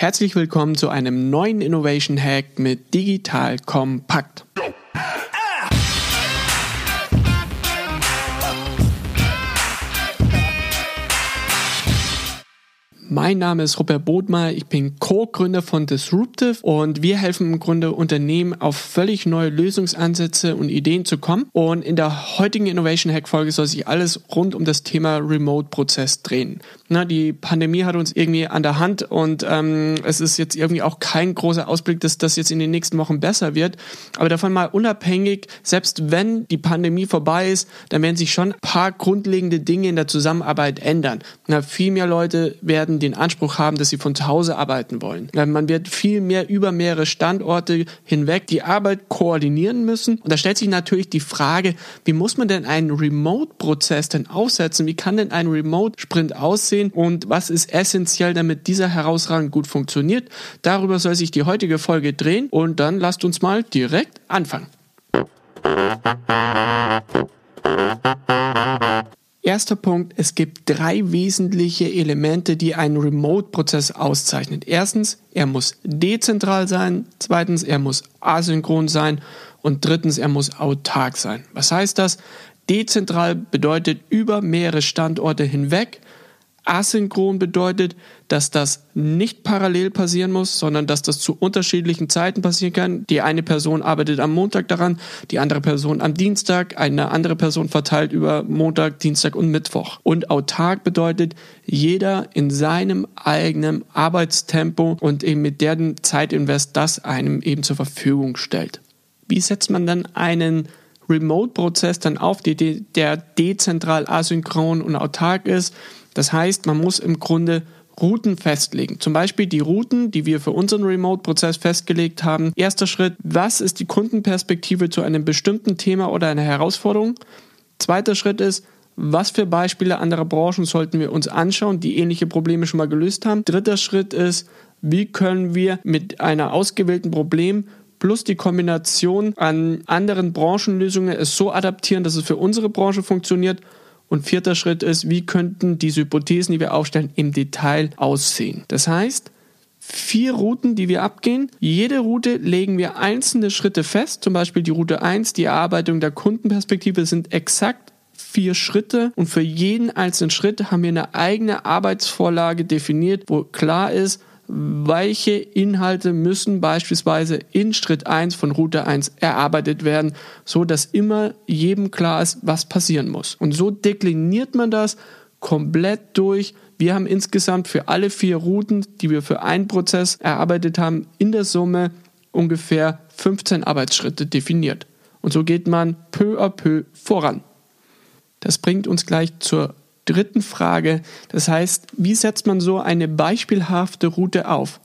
Herzlich willkommen zu einem neuen Innovation Hack mit Digital Kompakt. Mein Name ist Robert Bodmer, ich bin Co-Gründer von Disruptive und wir helfen im Grunde Unternehmen auf völlig neue Lösungsansätze und Ideen zu kommen. Und in der heutigen Innovation Hack Folge soll sich alles rund um das Thema Remote-Prozess drehen. Na, die Pandemie hat uns irgendwie an der Hand und ähm, es ist jetzt irgendwie auch kein großer Ausblick, dass das jetzt in den nächsten Wochen besser wird. Aber davon mal unabhängig, selbst wenn die Pandemie vorbei ist, dann werden sich schon ein paar grundlegende Dinge in der Zusammenarbeit ändern. Na, viel mehr Leute werden den Anspruch haben, dass sie von zu Hause arbeiten wollen. Man wird viel mehr über mehrere Standorte hinweg die Arbeit koordinieren müssen. Und da stellt sich natürlich die Frage, wie muss man denn einen Remote-Prozess denn aufsetzen? Wie kann denn ein Remote-Sprint aussehen? Und was ist essentiell, damit dieser herausragend gut funktioniert? Darüber soll sich die heutige Folge drehen. Und dann lasst uns mal direkt anfangen. Erster Punkt, es gibt drei wesentliche Elemente, die einen Remote-Prozess auszeichnen. Erstens, er muss dezentral sein. Zweitens, er muss asynchron sein. Und drittens, er muss autark sein. Was heißt das? Dezentral bedeutet über mehrere Standorte hinweg. Asynchron bedeutet, dass das nicht parallel passieren muss, sondern dass das zu unterschiedlichen Zeiten passieren kann. Die eine Person arbeitet am Montag daran, die andere Person am Dienstag, eine andere Person verteilt über Montag, Dienstag und Mittwoch. Und autark bedeutet, jeder in seinem eigenen Arbeitstempo und eben mit deren Zeitinvest das einem eben zur Verfügung stellt. Wie setzt man dann einen Remote-Prozess dann auf, der dezentral asynchron und autark ist? Das heißt, man muss im Grunde Routen festlegen. Zum Beispiel die Routen, die wir für unseren Remote-Prozess festgelegt haben. Erster Schritt, was ist die Kundenperspektive zu einem bestimmten Thema oder einer Herausforderung? Zweiter Schritt ist, was für Beispiele anderer Branchen sollten wir uns anschauen, die ähnliche Probleme schon mal gelöst haben? Dritter Schritt ist, wie können wir mit einer ausgewählten Problem plus die Kombination an anderen Branchenlösungen es so adaptieren, dass es für unsere Branche funktioniert und vierter Schritt ist, wie könnten diese Hypothesen, die wir aufstellen, im Detail aussehen. Das heißt, vier Routen, die wir abgehen. Jede Route legen wir einzelne Schritte fest. Zum Beispiel die Route 1, die Erarbeitung der Kundenperspektive sind exakt vier Schritte und für jeden einzelnen Schritt haben wir eine eigene Arbeitsvorlage definiert, wo klar ist, welche Inhalte müssen beispielsweise in Schritt 1 von Route 1 erarbeitet werden, so dass immer jedem klar ist, was passieren muss. Und so dekliniert man das komplett durch. Wir haben insgesamt für alle vier Routen, die wir für einen Prozess erarbeitet haben, in der Summe ungefähr 15 Arbeitsschritte definiert. Und so geht man peu à peu voran. Das bringt uns gleich zur dritten Frage. Das heißt, wie setzt man so eine beispielhafte Route auf?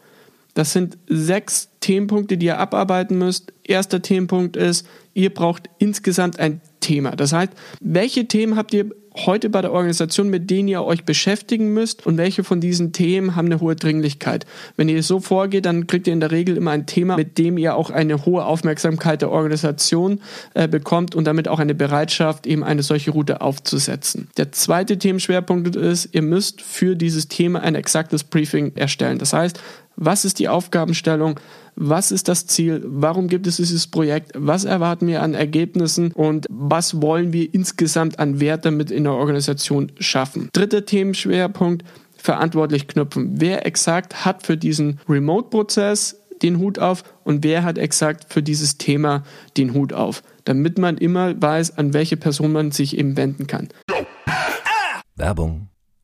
Das sind sechs Themenpunkte, die ihr abarbeiten müsst. Erster Themenpunkt ist, ihr braucht insgesamt ein Thema. Das heißt, welche Themen habt ihr heute bei der Organisation, mit denen ihr euch beschäftigen müsst und welche von diesen Themen haben eine hohe Dringlichkeit. Wenn ihr so vorgeht, dann kriegt ihr in der Regel immer ein Thema, mit dem ihr auch eine hohe Aufmerksamkeit der Organisation äh, bekommt und damit auch eine Bereitschaft, eben eine solche Route aufzusetzen. Der zweite Themenschwerpunkt ist, ihr müsst für dieses Thema ein exaktes Briefing erstellen. Das heißt, was ist die Aufgabenstellung? Was ist das Ziel? Warum gibt es dieses Projekt? Was erwarten wir an Ergebnissen? Und was wollen wir insgesamt an Wert damit in der Organisation schaffen? Dritter Themenschwerpunkt, verantwortlich knüpfen. Wer exakt hat für diesen Remote-Prozess den Hut auf und wer hat exakt für dieses Thema den Hut auf, damit man immer weiß, an welche Person man sich eben wenden kann. Werbung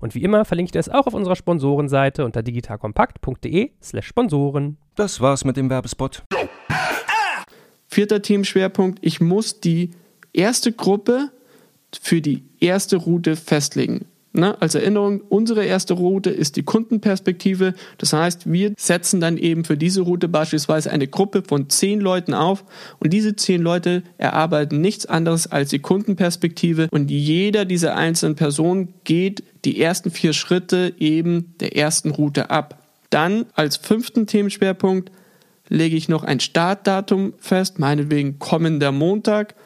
Und wie immer verlinke ich dir es auch auf unserer Sponsorenseite unter digitalkompakt.de slash Sponsoren. Das war's mit dem Werbespot. Vierter Themenschwerpunkt, ich muss die erste Gruppe für die erste Route festlegen. Na, als Erinnerung, unsere erste Route ist die Kundenperspektive. Das heißt, wir setzen dann eben für diese Route beispielsweise eine Gruppe von zehn Leuten auf und diese zehn Leute erarbeiten nichts anderes als die Kundenperspektive und jeder dieser einzelnen Personen geht die ersten vier Schritte eben der ersten Route ab. Dann als fünften Themenschwerpunkt lege ich noch ein Startdatum fest, meinetwegen kommender Montag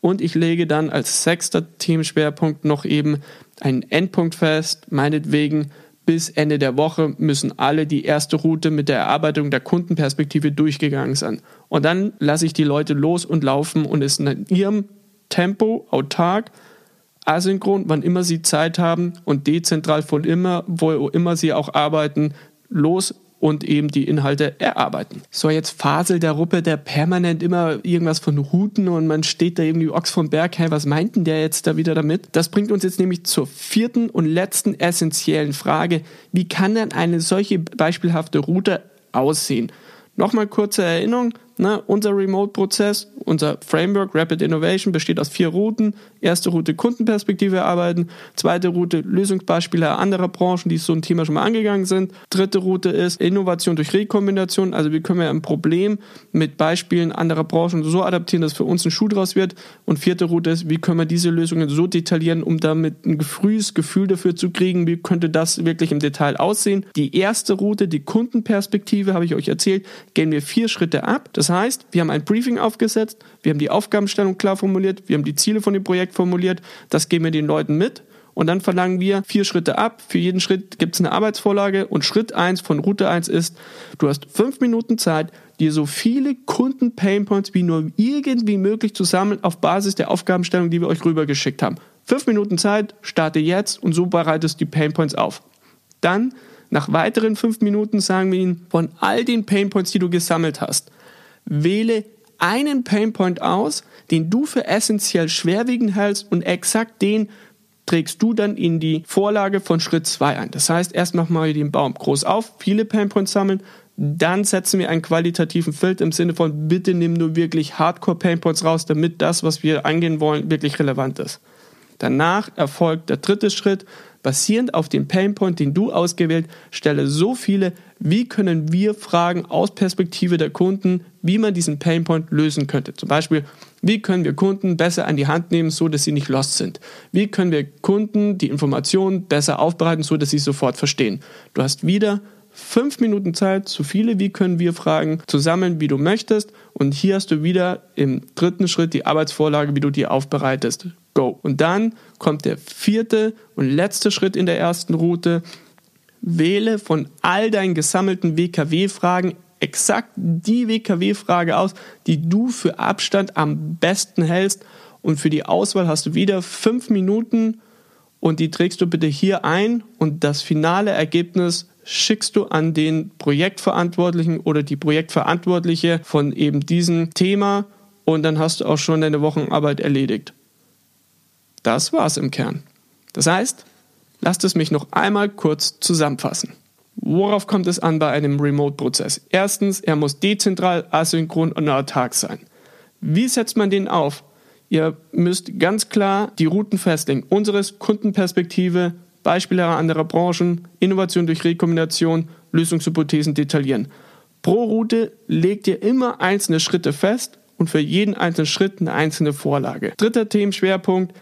und ich lege dann als sechster Themenschwerpunkt noch eben einen Endpunkt fest, meinetwegen bis Ende der Woche müssen alle die erste Route mit der Erarbeitung der Kundenperspektive durchgegangen sein. Und dann lasse ich die Leute los und laufen und es in ihrem Tempo, autark, asynchron, wann immer sie Zeit haben und dezentral von immer, wo immer sie auch arbeiten, los und eben die Inhalte erarbeiten. So, jetzt faselt der Ruppe, der permanent immer irgendwas von Routen und man steht da irgendwie Ochs vom Berg, hey, was meint denn der jetzt da wieder damit? Das bringt uns jetzt nämlich zur vierten und letzten essentiellen Frage. Wie kann denn eine solche beispielhafte Route aussehen? Nochmal kurze Erinnerung, Ne, unser Remote-Prozess, unser Framework Rapid Innovation besteht aus vier Routen. Erste Route Kundenperspektive erarbeiten, zweite Route Lösungsbeispiele anderer Branchen, die so ein Thema schon mal angegangen sind. Dritte Route ist Innovation durch Rekombination, also wie können wir ein Problem mit Beispielen anderer Branchen so adaptieren, dass für uns ein Schuh draus wird. Und vierte Route ist, wie können wir diese Lösungen so detaillieren, um damit ein frühes Gefühl dafür zu kriegen, wie könnte das wirklich im Detail aussehen. Die erste Route, die Kundenperspektive, habe ich euch erzählt, gehen wir vier Schritte ab. Das heißt, wir haben ein Briefing aufgesetzt, wir haben die Aufgabenstellung klar formuliert, wir haben die Ziele von dem Projekt formuliert, das geben wir den Leuten mit und dann verlangen wir vier Schritte ab. Für jeden Schritt gibt es eine Arbeitsvorlage und Schritt 1 von Route 1 ist, du hast fünf Minuten Zeit, dir so viele Kunden-Painpoints wie nur irgendwie möglich zu sammeln auf Basis der Aufgabenstellung, die wir euch rübergeschickt haben. Fünf Minuten Zeit, starte jetzt und so bereitest du die Painpoints auf. Dann, nach weiteren fünf Minuten, sagen wir ihnen, von all den Painpoints, die du gesammelt hast, Wähle einen Painpoint aus, den du für essentiell schwerwiegend hältst und exakt den trägst du dann in die Vorlage von Schritt 2 ein. Das heißt, erst machen wir den Baum groß auf, viele Painpoints sammeln, dann setzen wir einen qualitativen Filter im Sinne von, bitte nimm nur wirklich Hardcore-Painpoints raus, damit das, was wir angehen wollen, wirklich relevant ist. Danach erfolgt der dritte Schritt, basierend auf dem Painpoint, den du ausgewählt, stelle so viele, wie können wir Fragen aus Perspektive der Kunden, wie man diesen Painpoint lösen könnte. Zum Beispiel, wie können wir Kunden besser an die Hand nehmen, so dass sie nicht lost sind? Wie können wir Kunden die Informationen besser aufbereiten, so dass sie sofort verstehen? Du hast wieder fünf Minuten Zeit, so viele wie können wir Fragen zu sammeln, wie du möchtest. Und hier hast du wieder im dritten Schritt die Arbeitsvorlage, wie du die aufbereitest. Go. Und dann kommt der vierte und letzte Schritt in der ersten Route. Wähle von all deinen gesammelten WKW-Fragen exakt die WKW-Frage aus, die du für Abstand am besten hältst. Und für die Auswahl hast du wieder fünf Minuten und die trägst du bitte hier ein und das finale Ergebnis schickst du an den Projektverantwortlichen oder die Projektverantwortliche von eben diesem Thema und dann hast du auch schon deine Wochenarbeit erledigt. Das war's im Kern. Das heißt, lasst es mich noch einmal kurz zusammenfassen. Worauf kommt es an bei einem Remote-Prozess? Erstens, er muss dezentral, asynchron und autark sein. Wie setzt man den auf? Ihr müsst ganz klar die Routen festlegen. Unseres Kundenperspektive, Beispiele anderer Branchen, Innovation durch Rekombination, Lösungshypothesen detaillieren. Pro Route legt ihr immer einzelne Schritte fest und für jeden einzelnen Schritt eine einzelne Vorlage. Dritter Themenschwerpunkt,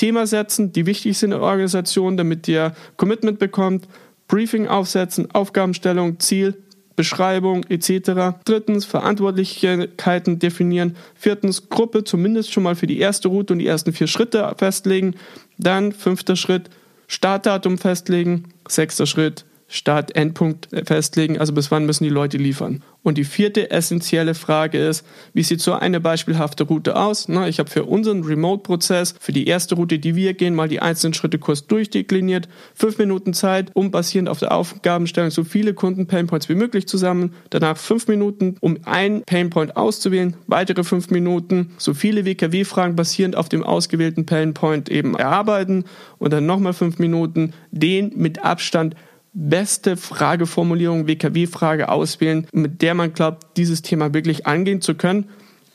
Thema setzen, die wichtig sind in der Organisation, damit ihr Commitment bekommt, Briefing aufsetzen, Aufgabenstellung, Ziel, Beschreibung etc. Drittens Verantwortlichkeiten definieren. Viertens Gruppe zumindest schon mal für die erste Route und die ersten vier Schritte festlegen. Dann fünfter Schritt Startdatum festlegen. Sechster Schritt Start-Endpunkt festlegen, also bis wann müssen die Leute liefern. Und die vierte essentielle Frage ist, wie sieht so eine beispielhafte Route aus? Na, ich habe für unseren Remote-Prozess, für die erste Route, die wir gehen, mal die einzelnen Schritte kurz durchdekliniert. Fünf Minuten Zeit, um basierend auf der Aufgabenstellung so viele Kunden-Painpoints wie möglich zu sammeln. Danach fünf Minuten, um ein Painpoint auszuwählen. Weitere fünf Minuten, so viele WKW-Fragen basierend auf dem ausgewählten Painpoint eben erarbeiten. Und dann nochmal fünf Minuten, den mit Abstand beste Frageformulierung, WKW-Frage auswählen, mit der man glaubt, dieses Thema wirklich angehen zu können.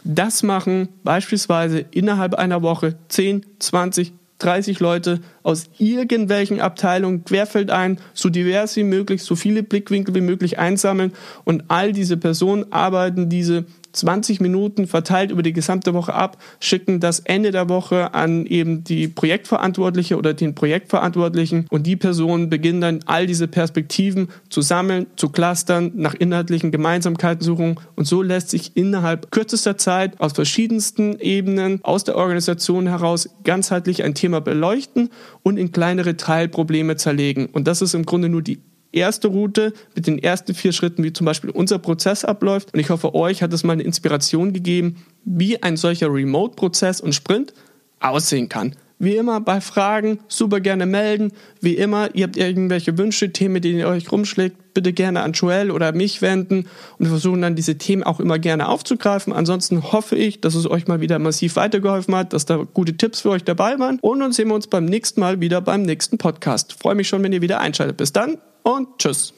Das machen beispielsweise innerhalb einer Woche 10, 20, 30 Leute aus irgendwelchen Abteilungen querfeldein, so divers wie möglich, so viele Blickwinkel wie möglich einsammeln und all diese Personen arbeiten diese 20 Minuten verteilt über die gesamte Woche ab, schicken das Ende der Woche an eben die Projektverantwortliche oder den Projektverantwortlichen und die Personen beginnen dann all diese Perspektiven zu sammeln, zu clustern, nach inhaltlichen Gemeinsamkeiten suchen und so lässt sich innerhalb kürzester Zeit aus verschiedensten Ebenen aus der Organisation heraus ganzheitlich ein Thema beleuchten und in kleinere Teilprobleme zerlegen. Und das ist im Grunde nur die erste Route mit den ersten vier Schritten, wie zum Beispiel unser Prozess abläuft. Und ich hoffe, euch hat es mal eine Inspiration gegeben, wie ein solcher Remote-Prozess und Sprint aussehen kann. Wie immer bei Fragen super gerne melden. Wie immer, ihr habt irgendwelche Wünsche, Themen, die ihr euch rumschlägt, bitte gerne an Joel oder mich wenden und wir versuchen dann diese Themen auch immer gerne aufzugreifen. Ansonsten hoffe ich, dass es euch mal wieder massiv weitergeholfen hat, dass da gute Tipps für euch dabei waren und dann sehen wir uns beim nächsten Mal wieder beim nächsten Podcast. Freue mich schon, wenn ihr wieder einschaltet. Bis dann und tschüss.